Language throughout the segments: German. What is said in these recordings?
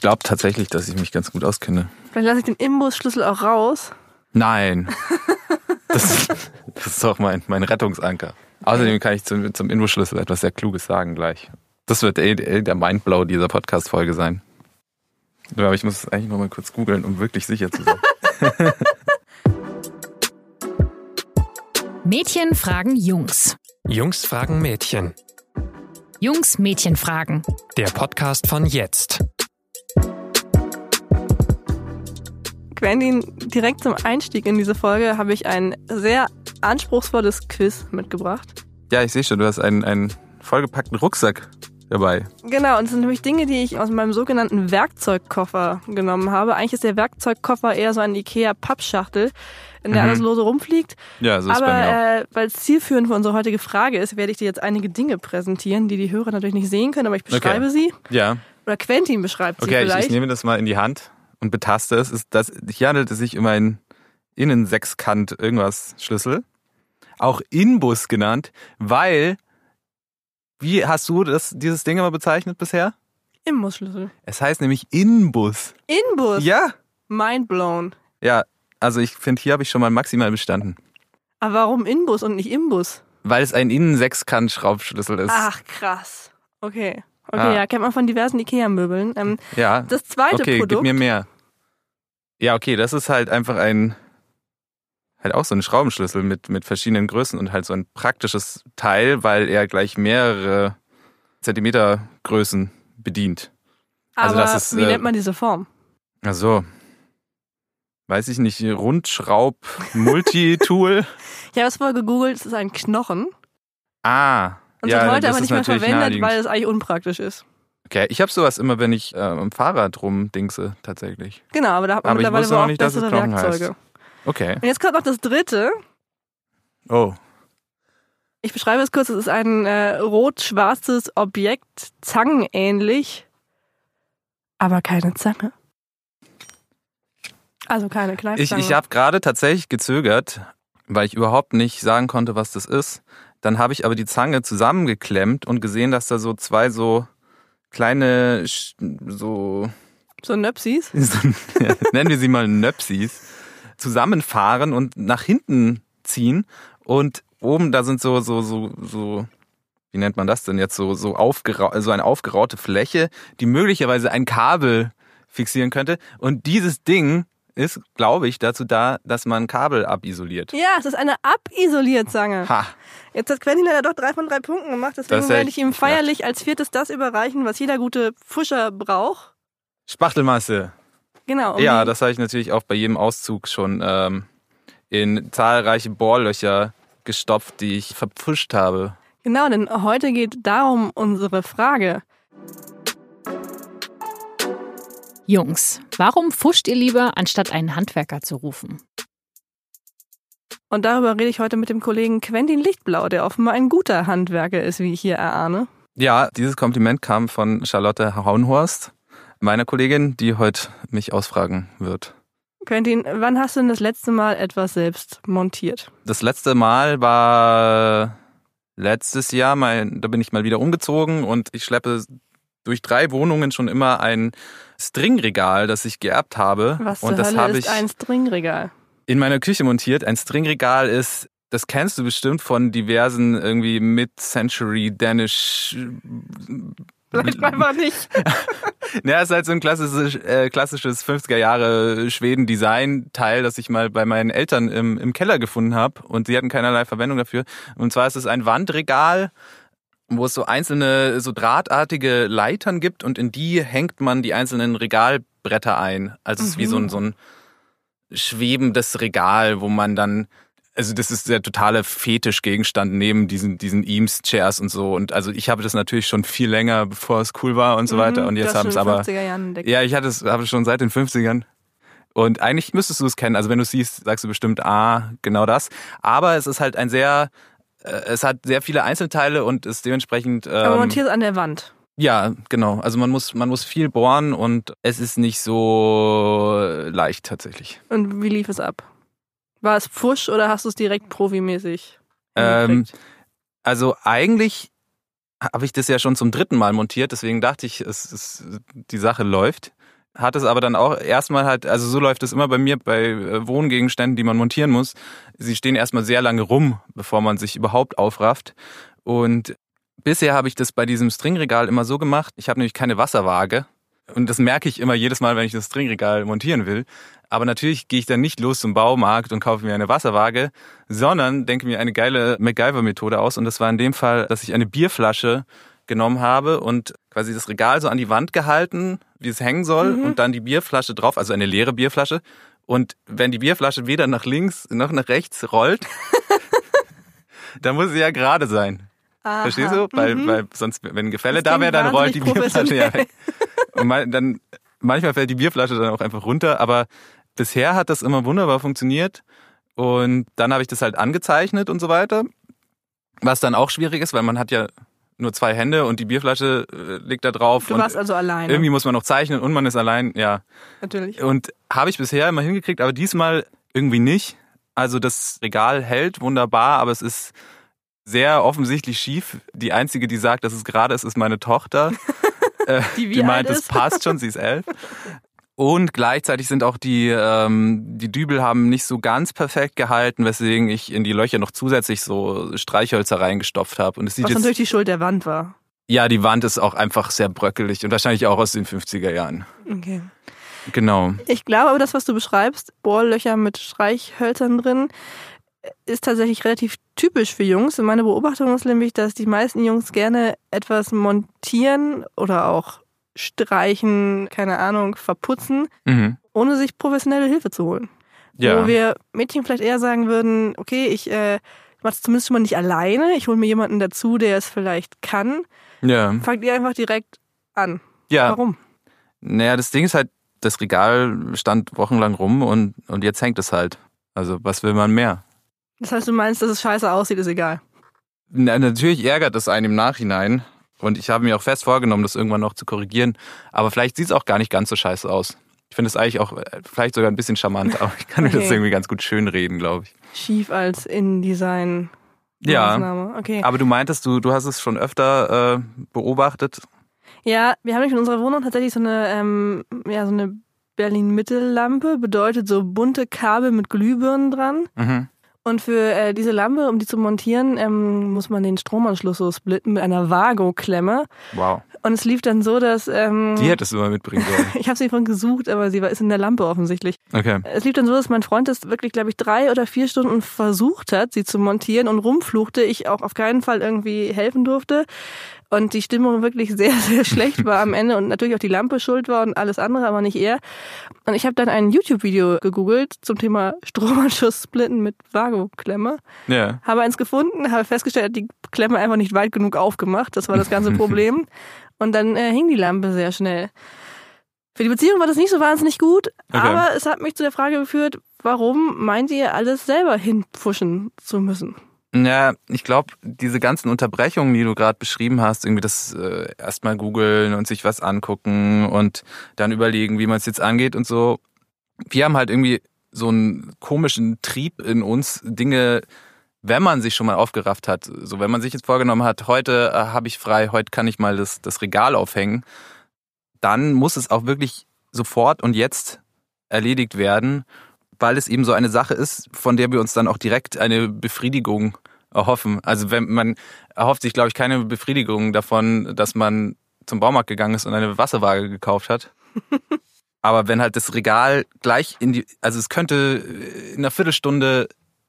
Ich glaube tatsächlich, dass ich mich ganz gut auskenne. Vielleicht lasse ich den Imbusschlüssel auch raus. Nein. Das, das ist doch mein, mein Rettungsanker. Außerdem kann ich zum, zum Infoschlüssel etwas sehr Kluges sagen gleich. Das wird eh, eh der Mindblow dieser Podcast-Folge sein. Aber ich muss es eigentlich noch mal kurz googeln, um wirklich sicher zu sein. Mädchen fragen Jungs. Jungs fragen Mädchen. Jungs Mädchen fragen. Der Podcast von jetzt. Quentin, direkt zum Einstieg in diese Folge habe ich ein sehr anspruchsvolles Quiz mitgebracht. Ja, ich sehe schon, du hast einen, einen vollgepackten Rucksack dabei. Genau, und es sind nämlich Dinge, die ich aus meinem sogenannten Werkzeugkoffer genommen habe. Eigentlich ist der Werkzeugkoffer eher so eine Ikea-Pappschachtel, in der Mhm. alles lose rumfliegt. Ja, so ist Aber äh, weil es zielführend für unsere heutige Frage ist, werde ich dir jetzt einige Dinge präsentieren, die die Hörer natürlich nicht sehen können, aber ich beschreibe sie. Ja, Oder Quentin beschreibt sie okay, ich, vielleicht. ich nehme das mal in die Hand und betaste es. Ist das, hier handelt es sich um einen Innensechskant irgendwas Schlüssel. Auch Inbus genannt, weil, wie hast du das, dieses Ding immer bezeichnet bisher? Imbusschlüssel. Es heißt nämlich Inbus. Inbus. Ja. Mind blown. Ja, also ich finde, hier habe ich schon mal maximal bestanden. Aber warum Inbus und nicht Imbus? Weil es ein Innensechskant-Schraubschlüssel ist. Ach, krass. Okay. Okay, Ah. ja, kennt man von diversen Ikea-Möbeln. Ähm, ja. das zweite okay, Produkt. gib mir mehr. Ja, okay, das ist halt einfach ein, halt auch so ein Schraubenschlüssel mit, mit verschiedenen Größen und halt so ein praktisches Teil, weil er gleich mehrere Zentimeter Größen bedient. also aber das ist, wie äh, nennt man diese Form? Ach so. Weiß ich nicht, Rundschraub-Multitool. Ich habe es vorher gegoogelt, es ist ein Knochen. ah. Und ja, wird heute aber nicht mehr verwendet, weil es eigentlich unpraktisch ist. Okay, ich habe sowas immer, wenn ich äh, am Fahrrad rumdingse, tatsächlich. Genau, aber da hat man Aber ich mittlerweile noch auch nicht, bessere Knochen heißt. Werkzeuge. Okay. Und jetzt kommt noch das dritte. Oh. Ich beschreibe es kurz, es ist ein äh, rot-schwarzes Objekt, zangenähnlich, aber keine Zange. Also keine Ich, Kneifzange. ich habe gerade tatsächlich gezögert, weil ich überhaupt nicht sagen konnte, was das ist. Dann habe ich aber die Zange zusammengeklemmt und gesehen, dass da so zwei so kleine, so, so Nöpsis. so ja, nennen wir sie mal Nöpsis, zusammenfahren und nach hinten ziehen. Und oben, da sind so, so, so, so, wie nennt man das denn jetzt? So, so, aufgerau so eine aufgeraute Fläche, die möglicherweise ein Kabel fixieren könnte. Und dieses Ding ist, glaube ich, dazu da, dass man Kabel abisoliert. Ja, es ist eine Abisolierzange. Ha, Jetzt hat Quentin leider doch drei von drei Punkten gemacht, deswegen werde ich ihm gedacht. feierlich als viertes das überreichen, was jeder gute Fuscher braucht. Spachtelmasse. Genau. um Ja, das habe ich natürlich auch bei jedem Auszug schon ähm, in zahlreiche Bohrlöcher gestopft, die ich verpfuscht habe. Genau, denn heute geht darum unsere Frage. Jungs, warum fuscht ihr lieber, anstatt einen Handwerker zu rufen? Und darüber rede ich heute mit dem Kollegen Quentin Lichtblau, der offenbar ein guter Handwerker ist, wie ich hier erahne. Ja, dieses Kompliment kam von Charlotte Hauenhorst, meiner Kollegin, die heute mich ausfragen wird. Quentin, wann hast du denn das letzte Mal etwas selbst montiert? Das letzte Mal war letztes Jahr, mein, da bin ich mal wieder umgezogen und ich schleppe durch drei Wohnungen schon immer ein Stringregal, das ich geerbt habe. Was und zur das Hölle habe ist ich ein Stringregal? in meiner Küche montiert. Ein Stringregal ist, das kennst du bestimmt von diversen irgendwie Mid-Century Danish. Vielleicht einfach nicht. Ja, es ist halt so ein klassisches, äh, klassisches 50er Jahre Schweden-Design-Teil, das ich mal bei meinen Eltern im, im Keller gefunden habe und sie hatten keinerlei Verwendung dafür. Und zwar ist es ein Wandregal, wo es so einzelne, so drahtartige Leitern gibt und in die hängt man die einzelnen Regalbretter ein. Also es ist wie so ein, so ein schwebendes Regal, wo man dann also das ist der totale Fetischgegenstand neben diesen diesen Eames-Chairs und so. Und also ich habe das natürlich schon viel länger, bevor es cool war und so weiter. Und Mhm, jetzt haben es aber 50er Jahren ja, ich hatte es habe es schon seit den 50ern. Und eigentlich müsstest du es kennen. Also wenn du es siehst, sagst du bestimmt, ah, genau das. Aber es ist halt ein sehr, es hat sehr viele Einzelteile und ist dementsprechend. Ähm, Aber montiert an der Wand. ja, genau. Also man muss, man muss viel bohren und es ist nicht so leicht tatsächlich. Und wie lief es ab? War es Pfusch oder hast du es direkt profimäßig Ähm? Also eigentlich habe ich das ja schon zum dritten Mal montiert, deswegen dachte ich, es, es, die Sache läuft. Hat es aber dann auch erstmal halt, also so läuft es immer bei mir bei äh, Wohngegenständen, die man montieren muss. Sie stehen erstmal sehr lange rum, bevor man sich überhaupt aufrafft. Und bisher habe ich das bei diesem Stringregal immer so gemacht. Ich habe nämlich keine Wasserwaage. Und das merke ich immer jedes Mal, wenn ich das Stringregal montieren will. Aber natürlich gehe ich dann nicht los zum Baumarkt und kaufe mir eine Wasserwaage, sondern denke mir eine geile MacGyver-Methode aus. Und das war in dem Fall, dass ich eine Bierflasche genommen habe und quasi das Regal so an die Wand gehalten, wie es hängen soll, Mhm. und dann die Bierflasche drauf, also eine leere Bierflasche. Und wenn die Bierflasche weder nach links noch nach rechts rollt, dann muss sie ja gerade sein. Aha. Verstehst du? Weil, Mhm. weil sonst, wenn ein Gefälle Das da wäre, dann rollt die Bierflasche ja weg. Und mal, dann, manchmal fällt die Bierflasche dann auch einfach runter, aber bisher hat das immer wunderbar funktioniert. Und dann habe ich das halt angezeichnet und so weiter. Was dann auch schwierig ist, weil man hat ja nur zwei Hände und die Bierflasche äh, liegt da drauf. Du und warst also alleine. irgendwie muss man noch zeichnen und man ist allein, ja. Natürlich. Und habe ich bisher immer hingekriegt, aber diesmal irgendwie nicht. Also das Regal hält wunderbar, aber es ist sehr offensichtlich schief. Die einzige, die sagt, dass es gerade ist, ist meine Tochter. Äh, Die die meint, es passt schon, sie ist elf. Und gleichzeitig sind auch die, ähm, die Dübel haben nicht so ganz perfekt gehalten, weswegen ich in die Löcher noch zusätzlich so Streichhölzer reingestopft habe. Und es sieht Was jetzt, natürlich die Schuld der Wand war. ja, die Wand ist auch einfach sehr bröckelig und wahrscheinlich auch aus den 50er Jahren. Okay. Genau. Ich glaube aber, das, was du beschreibst, Bohrlöcher mit Streichhölzern drin, ist tatsächlich relativ typisch für Jungs. Und meine Beobachtung ist nämlich, dass die meisten Jungs gerne etwas montieren oder auch streichen, keine Ahnung, verputzen, Mhm. ohne sich professionelle Hilfe zu holen. Ja. Wo wir Mädchen vielleicht eher sagen würden, okay, ich äh, mache es zumindest schon mal nicht alleine, ich hole mir jemanden dazu, der es vielleicht kann. ja. Fangt ihr einfach direkt an. Ja. Warum? Naja, das Ding ist halt, das Regal stand wochenlang rum und, und jetzt hängt es halt. Also, was will man mehr? Das heißt, du meinst, dass es scheiße aussieht, ist egal. Na, natürlich ärgert es einen im Nachhinein. Und ich habe mir auch fest vorgenommen, das irgendwann noch zu korrigieren. Aber vielleicht sieht es auch gar nicht ganz so scheiße aus. Ich finde es eigentlich auch äh, vielleicht sogar ein bisschen charmant, aber ich kann mir das Okay. irgendwie ganz gut schönreden, glaube ich. Schief als InDesign. Ja. Okay. Aber du meintest, du, du hast es schon öfter äh, beobachtet. Ja, wir haben in unserer Wohnung tatsächlich so eine, ähm, ja, so eine Berlin-Mittellampe, bedeutet so bunte Kabel mit Glühbirnen dran. Mhm. Und für äh, diese Lampe, um die zu montieren, ähm, muss man den Stromanschluss so splitten mit einer Vago-Klemme. Wow. Und es lief dann so, dass ähm, Die hättest du mal mitbringen sollen. ich habe sie vorhin gesucht, aber sie war ist in der Lampe offensichtlich. Okay. Es lief dann so, dass mein Freund das wirklich, glaube ich, drei oder vier Stunden versucht hat, sie zu montieren und rumfluchte. Ich auch auf keinen Fall irgendwie helfen durfte. Und die Stimmung wirklich sehr, sehr schlecht war am Ende und natürlich auch die Lampe schuld war und alles andere, aber nicht er. Und ich habe dann ein YouTube-Video gegoogelt zum Thema Stromanschluss splitten mit Vago-Klemme. Ja. Habe eins gefunden, habe festgestellt, hat die Klemme einfach nicht weit genug aufgemacht. Das war das ganze Problem. Und dann äh, hing die Lampe sehr schnell. Für die Beziehung war das nicht so wahnsinnig gut, Okay. aber es hat mich zu der Frage geführt, warum meint ihr, alles selber hinpfuschen zu müssen? Ja, ich glaube, diese ganzen Unterbrechungen, die du gerade beschrieben hast, irgendwie das äh, erstmal googeln und sich was angucken und dann überlegen, wie man es jetzt angeht und so. Wir haben halt irgendwie so einen komischen Trieb in uns, Dinge, wenn man sich schon mal aufgerafft hat, so wenn man sich jetzt vorgenommen hat, heute äh, habe ich frei, heute kann ich mal das, das Regal aufhängen, dann muss es auch wirklich sofort und jetzt erledigt werden, weil es eben so eine Sache ist, von der wir uns dann auch direkt eine Befriedigung erhoffen. Also wenn man erhofft sich, glaube ich, keine Befriedigung davon, dass man zum Baumarkt gegangen ist und eine Wasserwaage gekauft hat. Aber wenn halt das Regal gleich in die, also es könnte in einer Viertelstunde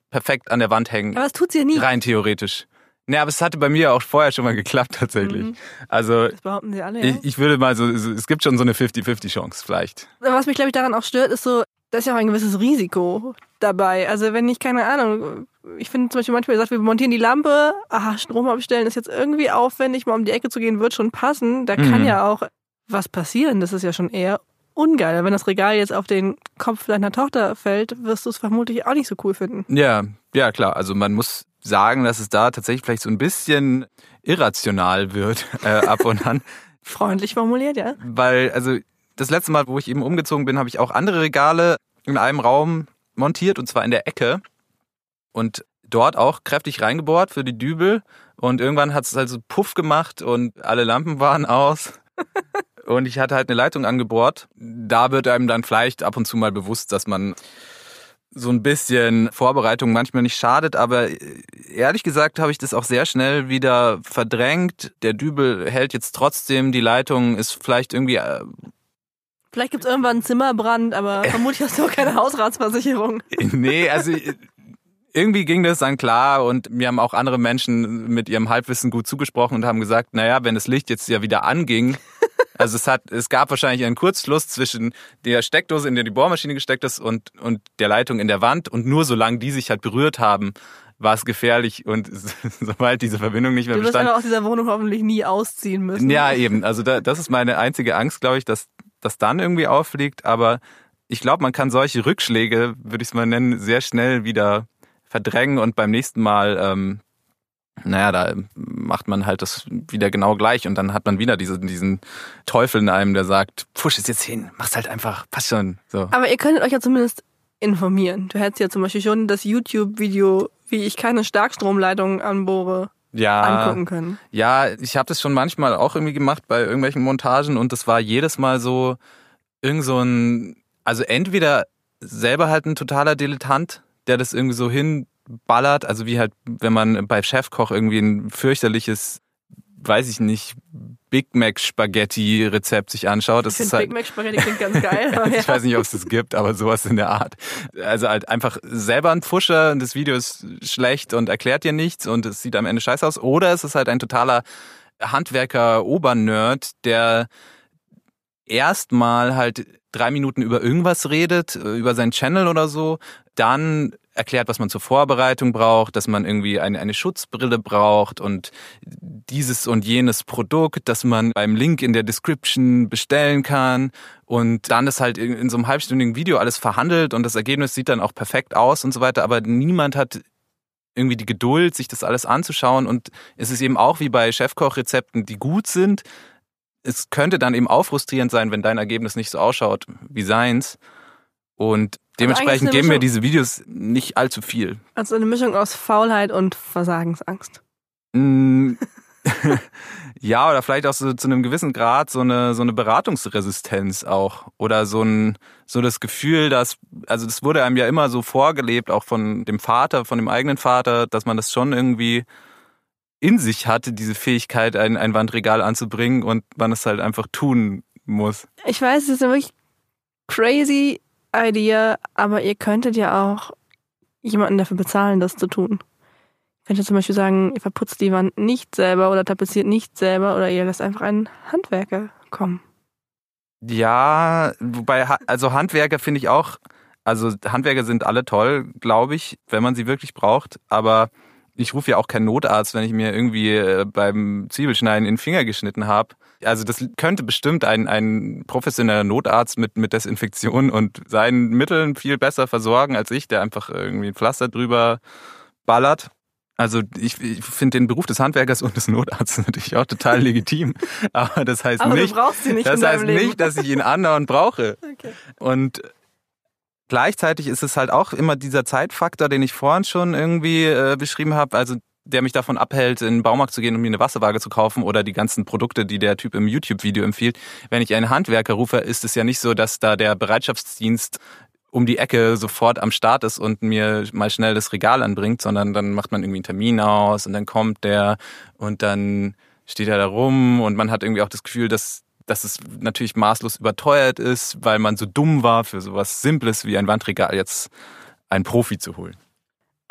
perfekt an der Wand hängen, Aber es tut's ja nie. rein theoretisch. Ne, aber es hatte bei mir auch vorher schon mal geklappt tatsächlich. Mhm. Also Das behaupten sie alle, ja. ich, ich würde mal so, so- es gibt schon so eine 50-50 Chance vielleicht. Was mich, glaube ich, daran auch stört, ist so, da ist ja auch ein gewisses Risiko dabei. Also wenn ich, keine Ahnung, ich finde zum Beispiel manchmal gesagt, wir montieren die Lampe, aha, Strom abstellen ist jetzt irgendwie aufwendig, mal um die Ecke zu gehen, wird schon passen. Da kann Mhm. ja auch was passieren. Das ist ja schon eher ungeil. Wenn das Regal jetzt auf den Kopf deiner Tochter fällt, wirst du es vermutlich auch nicht so cool finden. Ja, ja klar. Also man muss sagen, dass es da tatsächlich vielleicht so ein bisschen irrational wird äh, ab und an. Freundlich formuliert, ja. Weil, also das letzte Mal, wo ich eben umgezogen bin, habe ich auch andere Regale in einem Raum montiert und zwar in der Ecke. Und dort auch kräftig reingebohrt für die Dübel und irgendwann hat es halt so Puff gemacht und alle Lampen waren aus. und ich hatte halt eine Leitung angebohrt. Da wird einem dann vielleicht ab und zu mal bewusst, dass man so ein bisschen Vorbereitung manchmal nicht schadet, aber ehrlich gesagt habe ich das auch sehr schnell wieder verdrängt. Der Dübel hält jetzt trotzdem, die Leitung ist vielleicht irgendwie. Äh, vielleicht gibt es irgendwann einen Zimmerbrand, aber vermutlich hast du auch keine Hausratsversicherung. nee, also irgendwie ging das dann klar und mir haben auch andere Menschen mit ihrem Halbwissen gut zugesprochen und haben gesagt, naja, wenn das Licht jetzt ja wieder anging, also es hat, es gab wahrscheinlich einen Kurzschluss zwischen der Steckdose, in der die Bohrmaschine gesteckt ist und, und der Leitung in der Wand und nur solange die sich halt berührt haben, war es gefährlich und sobald diese Verbindung nicht mehr du bestand. Du wirst aus dieser Wohnung hoffentlich nie ausziehen müssen. Ja, eben. Also da, das ist meine einzige Angst, glaube ich, dass das dann irgendwie auffliegt. Aber ich glaube, man kann solche Rückschläge, würde ich es mal nennen, sehr schnell wieder verdrängen und beim nächsten Mal ähm, naja, da macht man halt das wieder genau gleich und dann hat man wieder diesen, diesen Teufel in einem, der sagt, push es jetzt hin, mach's halt einfach, passt schon. So. Aber ihr könntet euch ja zumindest informieren. Du hättest ja zum Beispiel schon das YouTube-Video, wie ich keine Starkstromleitung anbohre, ja, angucken können. Ja, ich habe das schon manchmal auch irgendwie gemacht bei irgendwelchen Montagen und das war jedes Mal so irgend so ein, also entweder selber halt ein totaler Dilettant, der das irgendwie so hin ballert, also wie halt, wenn man bei Chefkoch irgendwie ein fürchterliches, weiß ich nicht, Big Mac Spaghetti Rezept sich anschaut. Das ich ist halt, Big Mac Spaghetti klingt ganz geil. ich weiß nicht, ob es das gibt, aber sowas in der Art. Also halt einfach selber ein Pfuscher und das Video ist schlecht und erklärt dir nichts und es sieht am Ende scheiße aus. Oder es ist halt ein totaler Handwerker-Obernerd, der erstmal halt drei Minuten über irgendwas redet, über seinen Channel oder so, dann erklärt, was man zur Vorbereitung braucht, dass man irgendwie eine, eine Schutzbrille braucht und dieses und jenes Produkt, das man beim Link in der Description bestellen kann und dann ist halt in, in so einem halbstündigen Video alles verhandelt und das Ergebnis sieht dann auch perfekt aus und so weiter, aber niemand hat irgendwie die Geduld, sich das alles anzuschauen und es ist eben auch wie bei Chefkochrezepten, die gut sind. Es könnte dann eben auch frustrierend sein, wenn dein Ergebnis nicht so ausschaut wie seins. Und dementsprechend geben mir diese Videos nicht allzu viel. Also eine Mischung aus Faulheit und Versagensangst. Mm, ja, oder vielleicht auch so zu einem gewissen Grad so eine, so eine Beratungsresistenz auch. Oder so ein, so das Gefühl, dass, also das wurde einem ja immer so vorgelebt, auch von dem Vater, von dem eigenen Vater, dass man das schon irgendwie in sich hatte, diese Fähigkeit, ein, ein Wandregal anzubringen und man es halt einfach tun muss. Ich weiß, es ist wirklich crazy, Idea, aber ihr könntet ja auch jemanden dafür bezahlen, das zu tun. Ihr könnt ja zum Beispiel sagen, ihr verputzt die Wand nicht selber oder tapeziert nicht selber oder ihr lasst einfach einen Handwerker kommen. Ja, wobei, also Handwerker finde ich auch, also Handwerker sind alle toll, glaube ich, wenn man sie wirklich braucht, aber ich rufe ja auch keinen Notarzt, wenn ich mir irgendwie äh, beim Zwiebelschneiden in den Finger geschnitten habe. Also das könnte bestimmt ein, ein professioneller Notarzt mit, mit Desinfektion und seinen Mitteln viel besser versorgen als ich, der einfach irgendwie ein Pflaster drüber ballert. Also ich, ich finde den Beruf des Handwerkers und des Notarztes natürlich auch total legitim. Aber das heißt Aber nicht, nicht das heißt nicht, dass ich ihn andauernd brauche. Okay. Und gleichzeitig ist es halt auch immer dieser Zeitfaktor, den ich vorhin schon irgendwie äh, beschrieben habe. Also der mich davon abhält, in den Baumarkt zu gehen, um mir eine Wasserwaage zu kaufen oder die ganzen Produkte, die der Typ im YouTube-Video empfiehlt. Wenn ich einen Handwerker rufe, ist es ja nicht so, dass da der Bereitschaftsdienst um die Ecke sofort am Start ist und mir mal schnell das Regal anbringt, sondern dann macht man irgendwie einen Termin aus und dann kommt der und dann steht er da rum und man hat irgendwie auch das Gefühl, dass, dass es natürlich maßlos überteuert ist, weil man so dumm war, für sowas Simples wie ein Wandregal jetzt einen Profi zu holen.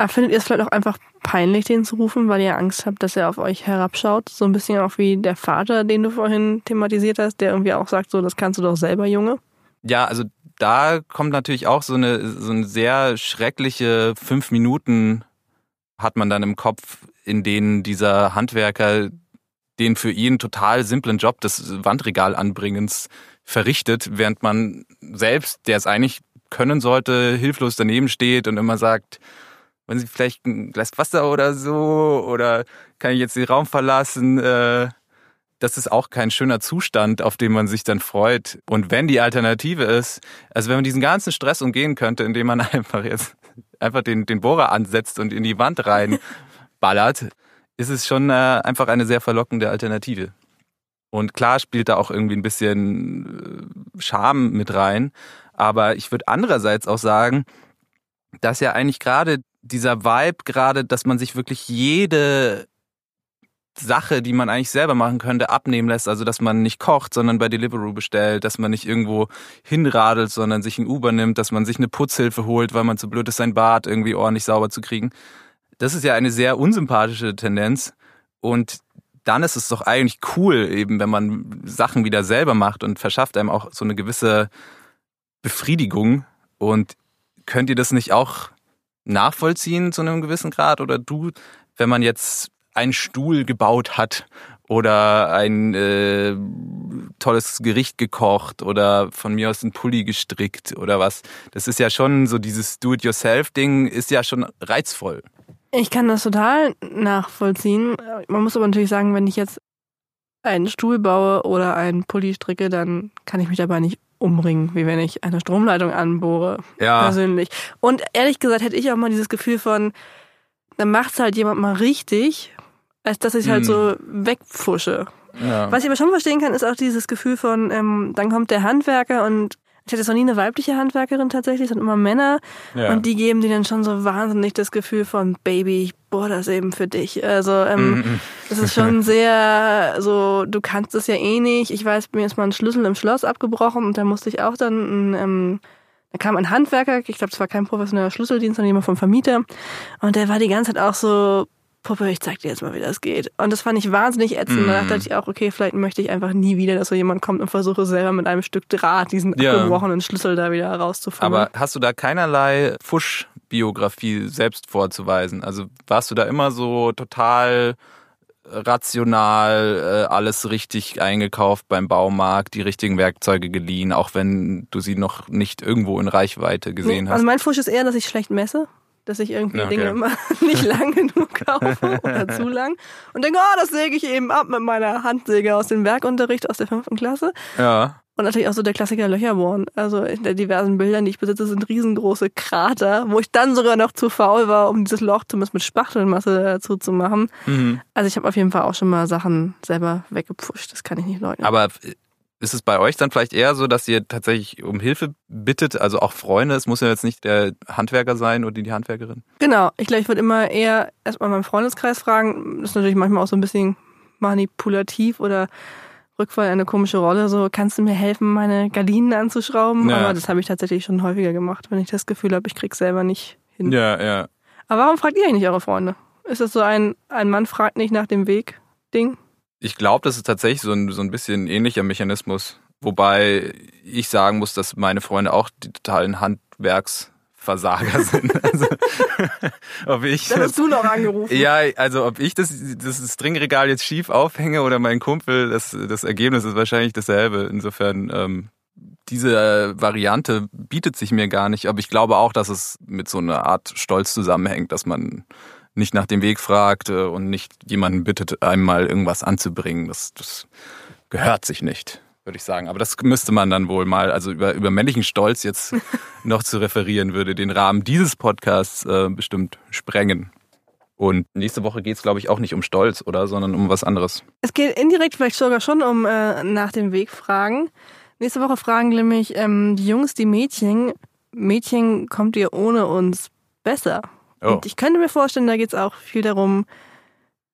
Aber findet ihr es vielleicht auch einfach peinlich, den zu rufen, weil ihr Angst habt, dass er auf euch herabschaut? So ein bisschen auch wie der Vater, den du vorhin thematisiert hast, der irgendwie auch sagt, so, das kannst du doch selber, Junge. Ja, also da kommt natürlich auch so eine, so eine sehr schreckliche fünf Minuten hat man dann im Kopf, in denen dieser Handwerker den für ihn total simplen Job des Wandregalanbringens verrichtet, während man selbst, der es eigentlich können sollte, hilflos daneben steht und immer sagt, wenn Sie vielleicht ein Glas Wasser oder so oder kann ich jetzt den Raum verlassen? Äh, das ist auch kein schöner Zustand, auf den man sich dann freut. Und wenn die Alternative ist, also wenn man diesen ganzen Stress umgehen könnte, indem man einfach jetzt einfach den, den Bohrer ansetzt und in die Wand reinballert, ist es schon äh, einfach eine sehr verlockende Alternative. Und klar spielt da auch irgendwie ein bisschen äh, Charme mit rein. Aber ich würde andererseits auch sagen, dass ja eigentlich gerade dieser Vibe, gerade, dass man sich wirklich jede Sache, die man eigentlich selber machen könnte, abnehmen lässt. Also, dass man nicht kocht, sondern bei Deliveroo bestellt, dass man nicht irgendwo hinradelt, sondern sich ein Uber nimmt, dass man sich eine Putzhilfe holt, weil man zu blöd ist, sein Bad irgendwie ordentlich sauber zu kriegen. Das ist ja eine sehr unsympathische Tendenz. Und dann ist es doch eigentlich cool, eben, wenn man Sachen wieder selber macht und verschafft einem auch so eine gewisse Befriedigung. Und könnt ihr das nicht auch nachvollziehen zu einem gewissen Grad? Oder du, wenn man jetzt einen Stuhl gebaut hat oder ein äh, tolles Gericht gekocht oder von mir aus einen Pulli gestrickt oder was. Das ist ja schon so dieses Do-it-yourself-Ding ist ja schon reizvoll. Ich kann das total nachvollziehen. Man muss aber natürlich sagen, wenn ich jetzt einen Stuhl baue oder einen Pulli stricke, dann kann ich mich dabei nicht umbringen, wie wenn ich eine Stromleitung anbohre. Ja. Persönlich. Und ehrlich gesagt hätte ich auch mal dieses Gefühl von, dann macht's halt jemand mal richtig, als dass ich halt Hm. so wegpfusche. Ja. Was ich aber schon verstehen kann, ist auch dieses Gefühl von, ähm, dann kommt der Handwerker und ich hatte jetzt noch nie eine weibliche Handwerkerin tatsächlich, es sind immer Männer ja. und die geben dir dann schon so wahnsinnig das Gefühl von, Baby, ich bohr das eben für dich. Also ähm, Mhm. das ist schon sehr so, du kannst es ja eh nicht. Ich weiß, mir ist mal ein Schlüssel im Schloss abgebrochen und da musste ich auch dann, ähm, da kam ein Handwerker, ich glaube, es war kein professioneller Schlüsseldienst, sondern jemand vom Vermieter und der war die ganze Zeit auch so, Puppe, ich zeig dir jetzt mal, wie das geht. Und das fand ich wahnsinnig ätzend. Mhm. Da dachte ich auch, okay, vielleicht möchte ich einfach nie wieder, dass so jemand kommt und versuche selber mit einem Stück Draht diesen Ja. abgebrochenen Schlüssel da wieder rauszufinden. Aber hast du da keinerlei Fusch-Biografie selbst vorzuweisen? Also warst du da immer so total rational, äh, alles richtig eingekauft beim Baumarkt, die richtigen Werkzeuge geliehen, auch wenn du sie noch nicht irgendwo in Reichweite gesehen Nee, hast? Also mein Fusch ist eher, dass ich schlecht messe. Dass ich irgendwie okay. Dinge immer nicht lang genug kaufe oder zu lang. Und denke, oh, das säge ich eben ab mit meiner Handsäge aus dem Werkunterricht aus der fünften Klasse. ja. Und natürlich auch so der Klassiker Löcherbohren. Also in der diversen Bildern, die ich besitze, sind riesengroße Krater, wo ich dann sogar noch zu faul war, um dieses Loch zumindest mit Spachtelmasse dazu zu machen. Mhm. Also ich habe auf jeden Fall auch schon mal Sachen selber weggepfuscht. Das kann ich nicht leugnen. Aber ist es bei euch dann vielleicht eher so, dass ihr tatsächlich um Hilfe bittet, also auch Freunde? Es muss ja jetzt nicht der Handwerker sein oder die Handwerkerin. Genau, ich glaube, ich würde immer eher erstmal meinen Freundeskreis fragen. Das ist natürlich manchmal auch so ein bisschen manipulativ oder Rückfall in eine komische Rolle. So, kannst du mir helfen, meine Gardinen anzuschrauben? Ja. Aber das habe ich tatsächlich schon häufiger gemacht, wenn ich das Gefühl habe, ich krieg's selber nicht hin. Ja, ja. Aber warum fragt ihr eigentlich eure Freunde? Ist das so ein, ein Mann fragt nicht nach dem Weg Ding? Ich glaube, das ist tatsächlich so ein, so ein bisschen ähnlicher Mechanismus. Wobei ich sagen muss, dass meine Freunde auch die totalen Handwerksversager sind. Also, ob ich Da wirst du noch angerufen. ja, also ob ich das, das Stringregal jetzt schief aufhänge oder mein Kumpel, das, das Ergebnis ist wahrscheinlich dasselbe. Insofern, ähm, diese äh, Variante bietet sich mir gar nicht, aber ich glaube auch, dass es mit so einer Art Stolz zusammenhängt, dass man nicht nach dem Weg fragt äh, und nicht jemanden bittet, einmal irgendwas anzubringen. Das, das gehört sich nicht, würde ich sagen. Aber das müsste man dann wohl mal, also über, über männlichen Stolz jetzt noch zu referieren, würde den Rahmen dieses Podcasts äh, bestimmt sprengen. Und nächste Woche geht's, glaube ich, auch nicht um Stolz, oder? Sondern um was anderes. Es geht indirekt vielleicht sogar schon um äh, nach dem Weg fragen. Nächste Woche fragen nämlich ähm, die Jungs die Mädchen, Mädchen, kommt ihr ohne uns besser? Oh. Und ich könnte mir vorstellen, da geht es auch viel darum,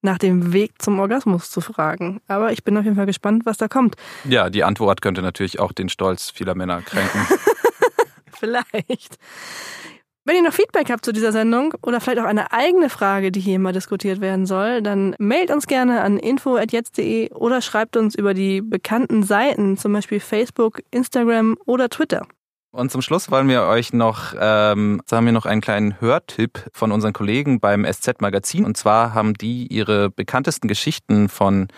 nach dem Weg zum Orgasmus zu fragen. Aber ich bin auf jeden Fall gespannt, was da kommt. Ja, die Antwort könnte natürlich auch den Stolz vieler Männer kränken. Vielleicht. Wenn ihr noch Feedback habt zu dieser Sendung oder vielleicht auch eine eigene Frage, die hier mal diskutiert werden soll, dann mailt uns gerne an info.jetzt.de oder schreibt uns über die bekannten Seiten, zum Beispiel Facebook, Instagram oder Twitter. Und zum Schluss wollen wir euch noch, ähm, haben wir noch einen kleinen Hörtipp von unseren Kollegen beim SZ Magazin. Und zwar haben die ihre bekanntesten Geschichten von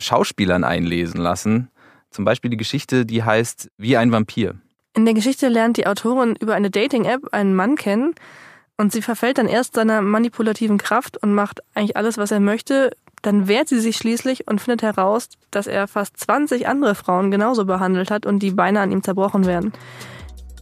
Schauspielern einlesen lassen. Zum Beispiel die Geschichte, die heißt Wie ein Vampir. In der Geschichte lernt die Autorin über eine Dating-App einen Mann kennen und sie verfällt dann erst seiner manipulativen Kraft und macht eigentlich alles, was er möchte. Dann wehrt sie sich schließlich und findet heraus, dass er fast 20 andere Frauen genauso behandelt hat und die beinahe an ihm zerbrochen werden.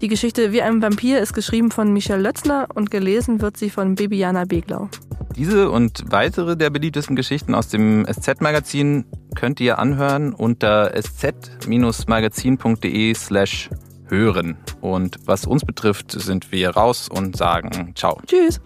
Die Geschichte Wie ein Vampir ist geschrieben von Michel Lötzner und gelesen wird sie von Bibiana Beglau. Diese und weitere der beliebtesten Geschichten aus dem SZ-Magazin könnt ihr anhören unter sz-magazin.de slash hören. Und was uns betrifft, sind wir raus und sagen Ciao. Tschüss.